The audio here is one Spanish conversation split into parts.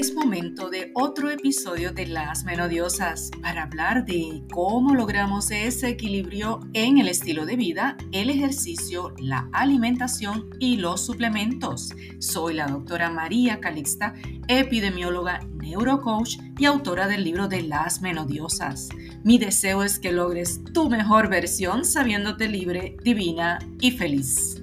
es momento de otro episodio de Las Menodiosas para hablar de cómo logramos ese equilibrio en el estilo de vida, el ejercicio, la alimentación y los suplementos. Soy la doctora María Calixta, epidemióloga, neurocoach y autora del libro de Las Menodiosas. Mi deseo es que logres tu mejor versión sabiéndote libre, divina y feliz.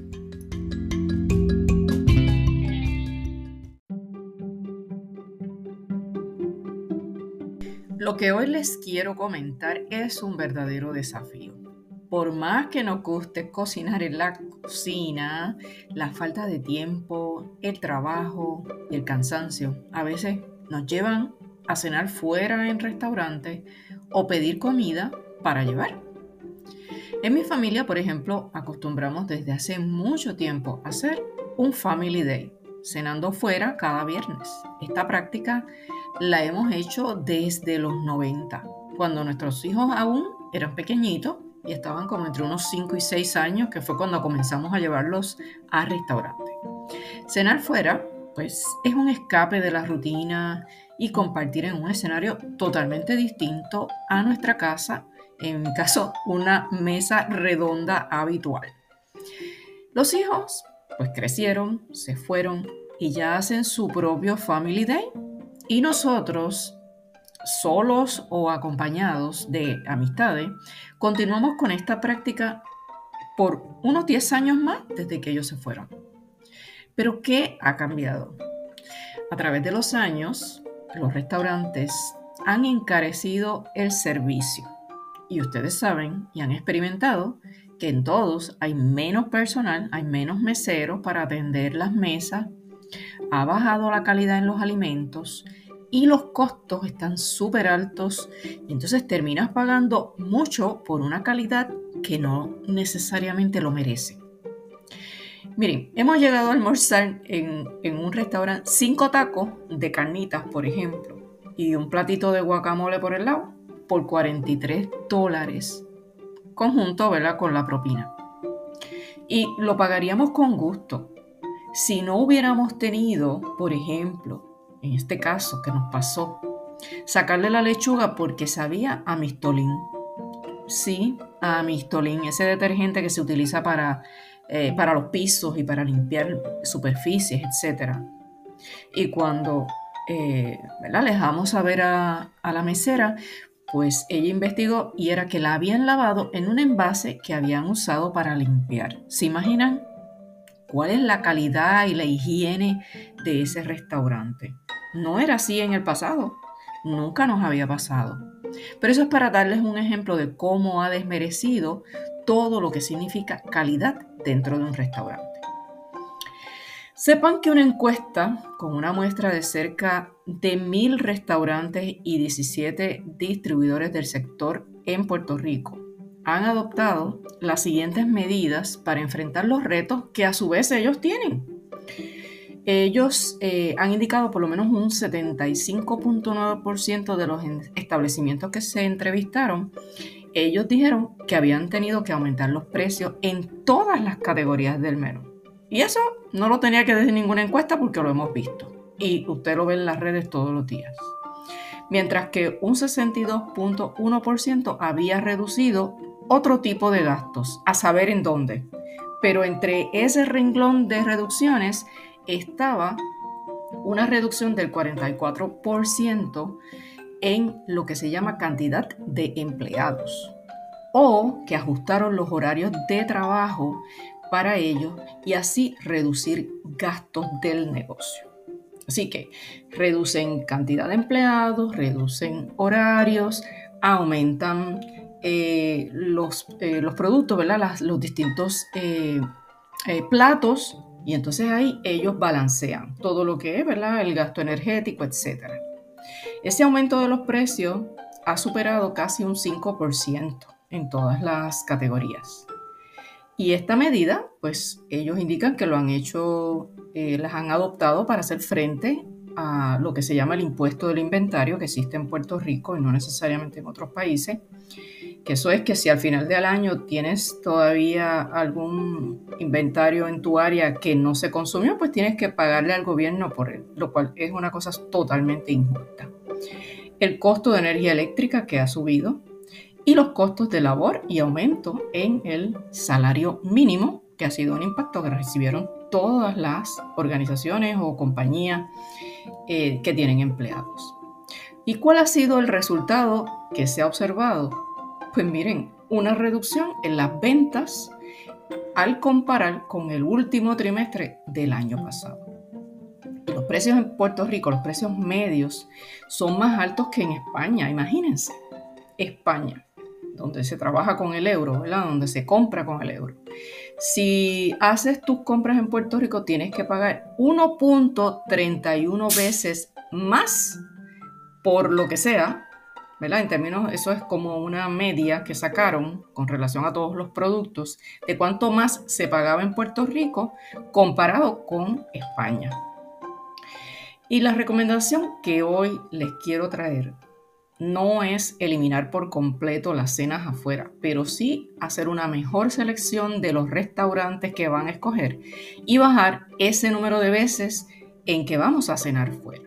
Lo que hoy les quiero comentar es un verdadero desafío. Por más que nos guste cocinar en la cocina, la falta de tiempo, el trabajo y el cansancio a veces nos llevan a cenar fuera en restaurantes o pedir comida para llevar. En mi familia, por ejemplo, acostumbramos desde hace mucho tiempo a hacer un Family Day, cenando fuera cada viernes. Esta práctica la hemos hecho desde los 90, cuando nuestros hijos aún eran pequeñitos y estaban como entre unos 5 y 6 años, que fue cuando comenzamos a llevarlos a restaurantes. Cenar fuera, pues es un escape de la rutina y compartir en un escenario totalmente distinto a nuestra casa, en mi caso, una mesa redonda habitual. Los hijos, pues crecieron, se fueron y ya hacen su propio Family Day y nosotros, solos o acompañados de amistades, continuamos con esta práctica por unos 10 años más desde que ellos se fueron. Pero ¿qué ha cambiado? A través de los años, los restaurantes han encarecido el servicio. Y ustedes saben y han experimentado que en todos hay menos personal, hay menos meseros para atender las mesas ha bajado la calidad en los alimentos y los costos están súper altos entonces terminas pagando mucho por una calidad que no necesariamente lo merece. Miren, hemos llegado a almorzar en, en un restaurante cinco tacos de carnitas, por ejemplo, y un platito de guacamole por el lado, por 43 dólares, conjunto, ¿verdad? Con la propina. Y lo pagaríamos con gusto, si no hubiéramos tenido, por ejemplo, en este caso que nos pasó, sacarle la lechuga porque sabía a mistolín. Sí, a mistolín, ese detergente que se utiliza para, eh, para los pisos y para limpiar superficies, etc. Y cuando eh, le dejamos saber a, a la mesera, pues ella investigó y era que la habían lavado en un envase que habían usado para limpiar. ¿Se imaginan? cuál es la calidad y la higiene de ese restaurante. No era así en el pasado, nunca nos había pasado. Pero eso es para darles un ejemplo de cómo ha desmerecido todo lo que significa calidad dentro de un restaurante. Sepan que una encuesta con una muestra de cerca de mil restaurantes y 17 distribuidores del sector en Puerto Rico han adoptado las siguientes medidas para enfrentar los retos que a su vez ellos tienen. Ellos eh, han indicado por lo menos un 75.9% de los establecimientos que se entrevistaron. Ellos dijeron que habían tenido que aumentar los precios en todas las categorías del menú. Y eso no lo tenía que decir ninguna encuesta porque lo hemos visto. Y usted lo ve en las redes todos los días mientras que un 62.1% había reducido otro tipo de gastos, a saber en dónde. Pero entre ese renglón de reducciones estaba una reducción del 44% en lo que se llama cantidad de empleados o que ajustaron los horarios de trabajo para ellos y así reducir gastos del negocio. Así que reducen cantidad de empleados, reducen horarios, aumentan eh, los, eh, los, productos, ¿verdad? los distintos eh, platos y entonces ahí ellos balancean todo lo que es, ¿verdad? El gasto energético, etc. Ese aumento de los precios ha superado casi un 5% en todas las categorías. Y esta medida, pues ellos indican que lo han hecho, las han adoptado para hacer frente a lo que se llama el impuesto del inventario que existe en Puerto Rico y no necesariamente en otros países, que eso es que si al final del año tienes todavía algún inventario en tu área que no se consumió, pues tienes que pagarle al gobierno por él, lo cual es una cosa totalmente injusta. El costo de energía eléctrica que ha subido y los costos de labor y aumento en el salario mínimo, que ha sido un impacto que recibieron todas las organizaciones o compañías eh, que tienen empleados. ¿Y cuál ha sido el resultado que se ha observado? Pues miren, una reducción en las ventas al comparar con el último trimestre del año pasado. Los precios en Puerto Rico, los precios medios, son más altos que en España. Imagínense, España, donde se trabaja con el euro, ¿verdad? Donde se compra con el euro. Si haces tus compras en Puerto Rico, tienes que pagar 1.31 veces más por lo que sea, ¿verdad? En términos, eso es como una media que sacaron con relación a todos los productos de cuánto más se pagaba en Puerto Rico comparado con España. Y la recomendación que hoy les quiero traer no es eliminar por completo las cenas afuera, pero sí hacer una mejor selección de los restaurantes que van a escoger y bajar ese número de veces en que vamos a cenar fuera.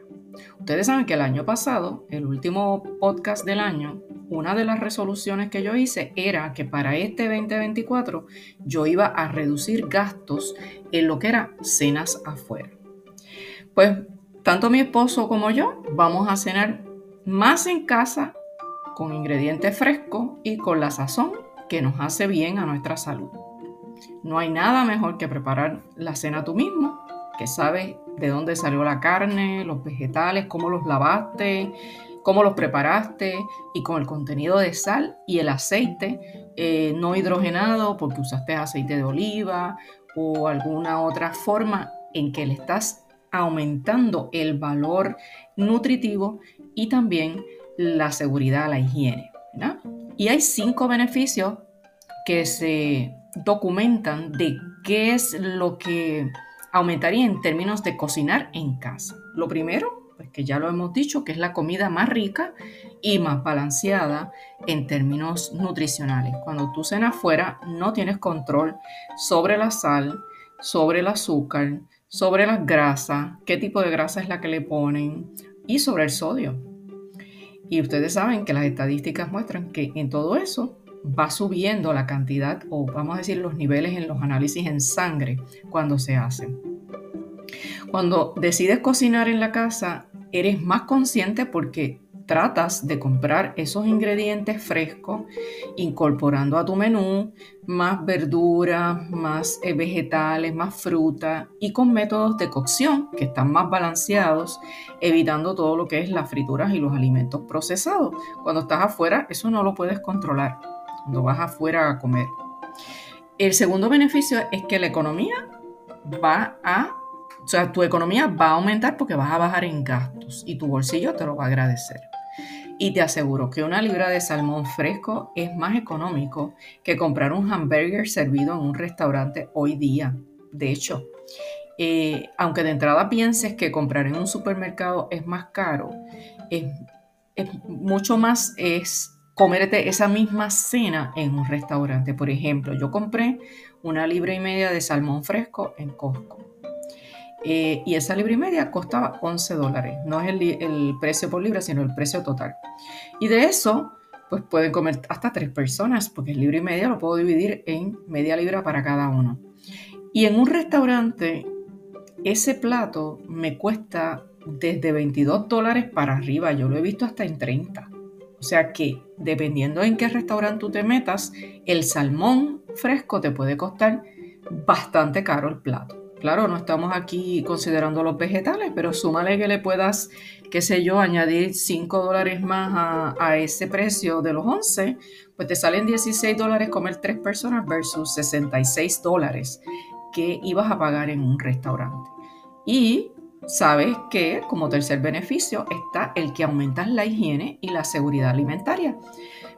Ustedes saben que el año pasado, el último podcast del año, una de las resoluciones que yo hice era que para este 2024 yo iba a reducir gastos en lo que era cenas afuera. Pues tanto mi esposo como yo vamos a cenar más en casa con ingredientes frescos y con la sazón que nos hace bien a nuestra salud. No hay nada mejor que preparar la cena tú mismo, que sabes de dónde salió la carne, los vegetales, cómo los lavaste, cómo los preparaste y con el contenido de sal y el aceite eh, no hidrogenado porque usaste aceite de oliva o alguna otra forma en que le estás aumentando el valor nutritivo y también la seguridad, la higiene. Y hay cinco beneficios que se documentan de qué es lo que aumentaría en términos de cocinar en casa. Lo primero, pues que ya lo hemos dicho, que es la comida más rica y más balanceada en términos nutricionales. Cuando tú cenas fuera, no tienes control sobre la sal, sobre el azúcar, sobre las grasas, qué tipo de grasa es la que le ponen y sobre el sodio. Y ustedes saben que las estadísticas muestran que en todo eso va subiendo la cantidad o vamos a decir los niveles en los análisis en sangre cuando se hacen. Cuando decides cocinar en la casa, eres más consciente porque tratas de comprar esos ingredientes frescos, incorporando a tu menú más verduras, más eh, vegetales, más fruta y con métodos de cocción que están más balanceados, evitando todo lo que es las frituras y los alimentos procesados. Cuando estás afuera, eso no lo puedes controlar, cuando vas afuera a comer. El segundo beneficio es que la economía va a, o sea, tu economía va a aumentar porque vas a bajar en gastos y tu bolsillo te lo va a agradecer. Y te aseguro que una libra de salmón fresco es más económico que comprar un hamburger servido en un restaurante hoy día. De hecho, eh, aunque de entrada pienses que comprar en un supermercado es más caro, es, mucho más es comerte esa misma cena en un restaurante. Por ejemplo, yo compré una libra y media de salmón fresco en Costco. Eh, y esa libra y media costaba 11 dólares. No es el, precio por libra, sino el precio total. Y de eso, pues pueden comer hasta tres personas, porque el libra y media lo puedo dividir en media libra para cada uno. Y en un restaurante, ese plato me cuesta desde 22 dólares para arriba. Yo lo he visto hasta en 30. O sea que dependiendo en qué restaurante tú te metas, el salmón fresco te puede costar bastante caro el plato. Claro, no estamos aquí considerando los vegetales, pero súmale que le puedas, qué sé yo, añadir 5 dólares más a, ese precio de los 11, pues te salen 16 dólares comer tres personas versus 66 dólares que ibas a pagar en un restaurante. Y sabes que como tercer beneficio está el que aumentas la higiene y la seguridad alimentaria.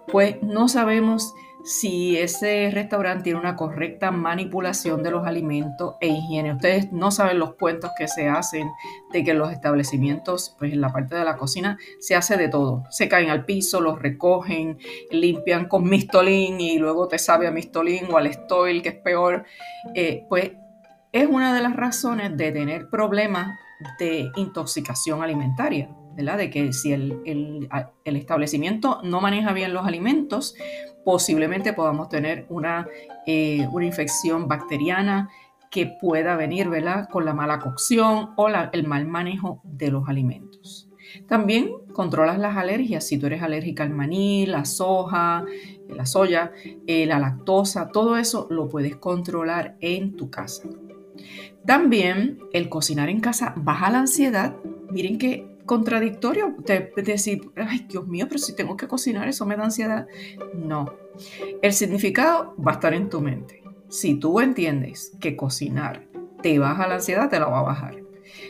Pues no sabemos si ese restaurante tiene una correcta manipulación de los alimentos e higiene. Ustedes no saben los cuentos que se hacen de que los establecimientos, pues en la parte de la cocina, se hace de todo. Se caen al piso, los recogen, limpian con mistolín y luego te sabe a mistolín o al estoil, que es peor. Eh, pues es una de las razones de tener problemas de intoxicación alimentaria. ¿verdad? De que si el establecimiento no maneja bien los alimentos, posiblemente podamos tener una, eh, una infección bacteriana que pueda venir ¿verdad? con la mala cocción o el mal manejo de los alimentos. También controlas las alergias. Si tú eres alérgica al maní, la soja, la soya, eh, la lactosa, todo eso lo puedes controlar en tu casa. También el cocinar en casa baja la ansiedad. Miren qué contradictorio de, decir, ay Dios mío, pero si tengo que cocinar, eso me da ansiedad. No, el significado va a estar en tu mente. Si tú entiendes que cocinar te baja la ansiedad, te la va a bajar.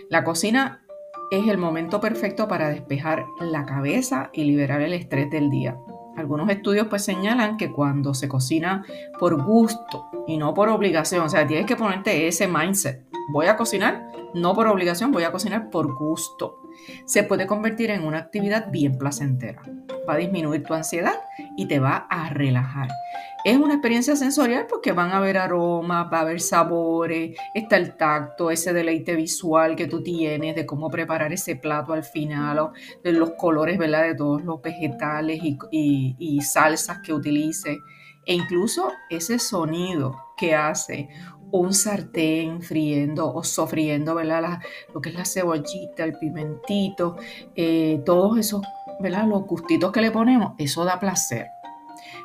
La cocina es el momento perfecto para despejar la cabeza y liberar el estrés del día. Algunos estudios pues señalan que cuando se cocina por gusto y no por obligación, o sea, tienes que ponerte ese mindset. Voy a cocinar no por obligación, voy a cocinar por gusto se puede convertir en una actividad bien placentera. Va a disminuir tu ansiedad y te va a relajar. Es una experiencia sensorial porque van a haber aromas, va a haber sabores, está el tacto, ese deleite visual que tú tienes de cómo preparar ese plato al final, de los colores ¿verdad? de todos los vegetales y, y salsas que utilices, e incluso ese sonido que hace un sartén friendo o sofriendo, ¿verdad? lo que es la cebollita, el pimentito, eh, todos esos, ¿verdad? Los gustitos que le ponemos, eso da placer.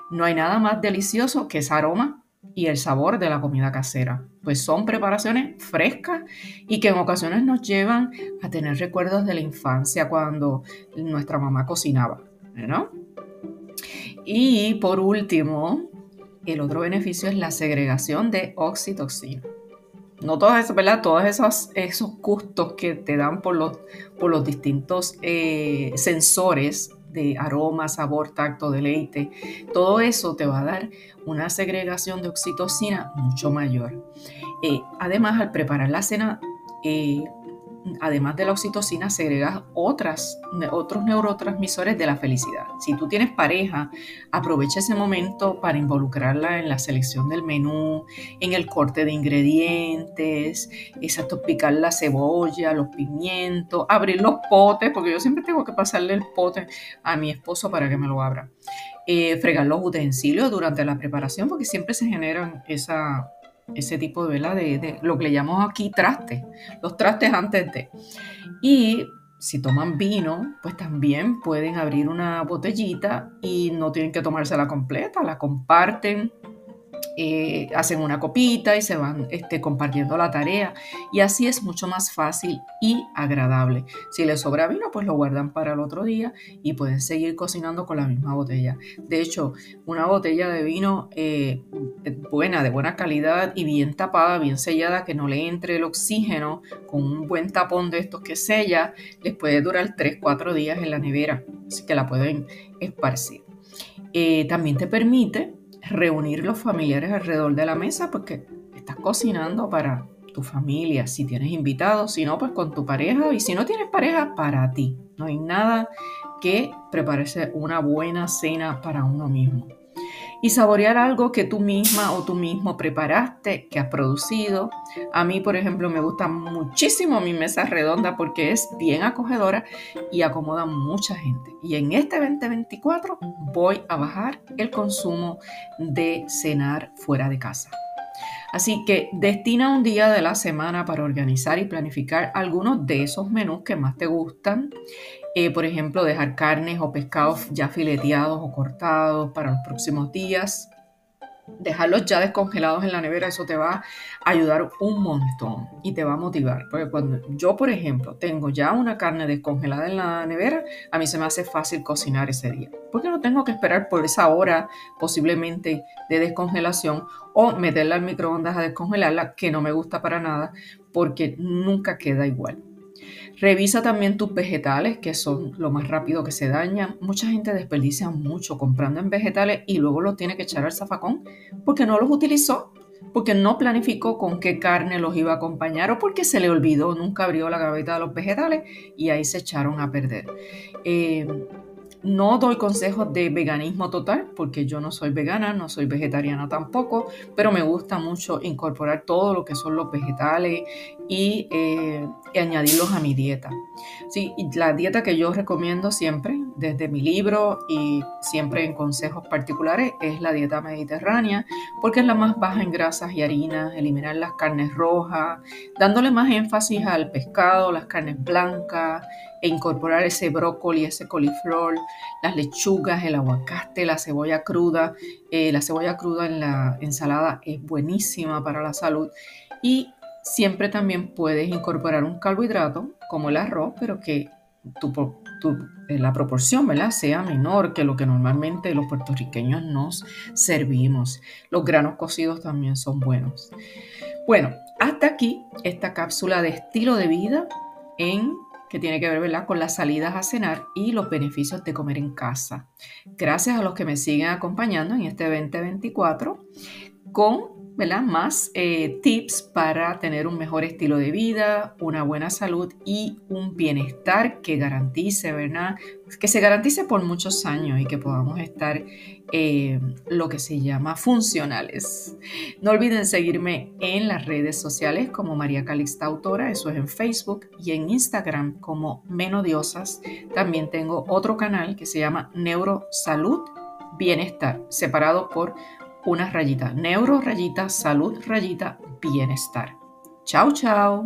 No hay nada más delicioso que ese aroma y el sabor de la comida casera, pues son preparaciones frescas y que en ocasiones nos llevan a tener recuerdos de la infancia cuando nuestra mamá cocinaba, ¿no? Y por último, el otro beneficio es la segregación de oxitocina. No todos esos, ¿verdad? Todos esos, esos gustos que te dan por los, por los distintos eh, sensores de aroma, sabor, tacto, deleite, todo eso te va a dar una segregación de oxitocina mucho mayor. Eh, además, al preparar la cena, eh, además de la oxitocina, segregas otras, otros neurotransmisores de la felicidad. Si tú tienes pareja, aprovecha ese momento para involucrarla en la selección del menú, en el corte de ingredientes, exacto, picar la cebolla, los pimientos, abrir los potes, porque yo siempre tengo que pasarle el pote a mi esposo para que me lo abra. Eh, fregar los utensilios durante la preparación, porque siempre se generan esa ese tipo de, vela de, lo que le llamamos aquí trastes, los trastes antes de. Y si toman vino, pues también pueden abrir una botellita y no tienen que tomársela completa, la comparten eh, hacen una copita y se van este, compartiendo la tarea. Y así es mucho más fácil y agradable. Si les sobra vino, pues lo guardan para el otro día y pueden seguir cocinando con la misma botella. De hecho, una botella de vino eh, buena, de buena calidad y bien tapada, bien sellada, que no le entre el oxígeno, con un buen tapón de estos que sella, les puede durar 3-4 días en la nevera. Así que la pueden esparcir. Eh, también te permite reunir los familiares alrededor de la mesa porque estás cocinando para tu familia, si tienes invitados, si no, pues con tu pareja y si no tienes pareja, para ti. No hay nada que prepararse una buena cena para uno mismo y saborear algo que tú misma o tú mismo preparaste, que has producido. A mí, por ejemplo, me gusta muchísimo mi mesa redonda porque es bien acogedora y acomoda mucha gente. Y en este 2024 voy a bajar el consumo de cenar fuera de casa. Así que destina un día de la semana para organizar y planificar algunos de esos menús que más te gustan eh, por ejemplo, dejar carnes o pescados ya fileteados o cortados para los próximos días. Dejarlos ya descongelados en la nevera, eso te va a ayudar un montón y te va a motivar. Porque cuando yo, por ejemplo, tengo ya una carne descongelada en la nevera, a mí se me hace fácil cocinar ese día. Porque no tengo que esperar por esa hora posiblemente de descongelación o meterla al microondas a descongelarla, que no me gusta para nada, porque nunca queda igual. Revisa también tus vegetales, que son lo más rápido que se dañan. Mucha gente desperdicia mucho comprando en vegetales y luego los tiene que echar al zafacón porque no los utilizó, porque no planificó con qué carne los iba a acompañar o porque se le olvidó, nunca abrió la gaveta de los vegetales y ahí se echaron a perder. Eh, no doy consejos de veganismo total porque yo no soy vegana, no soy vegetariana tampoco, pero me gusta mucho incorporar todo lo que son los vegetales y, eh, añadirlos a mi dieta. Sí, la dieta que yo recomiendo siempre, desde mi libro y siempre en consejos particulares, es la dieta mediterránea porque es la más baja en grasas y harinas, eliminar las carnes rojas, dándole más énfasis al pescado, las carnes blancas, e incorporar ese brócoli, ese coliflor, las lechugas, el aguacate, la cebolla cruda. Eh, la cebolla cruda en la ensalada es buenísima para la salud y siempre también puedes incorporar un carbohidrato como el arroz, pero que eh, la proporción ¿verdad? sea menor que lo que normalmente los puertorriqueños nos servimos. Los granos cocidos también son buenos. Bueno, hasta aquí esta cápsula de estilo de vida en que tiene que ver con las salidas a cenar y los beneficios de comer en casa. Gracias a los que me siguen acompañando en este 2024 con más eh, tips para tener un mejor estilo de vida, una buena salud y un bienestar que garantice, ¿verdad? Que se garantice por muchos años y que podamos estar eh, lo que se llama funcionales. No olviden seguirme en las redes sociales como María Calixta Autora, eso es en Facebook y en Instagram como Menodiosas. También tengo otro canal que se llama Neurosalud Bienestar, separado por una rayita, neuro rayita, salud rayita, bienestar. Chao, chao.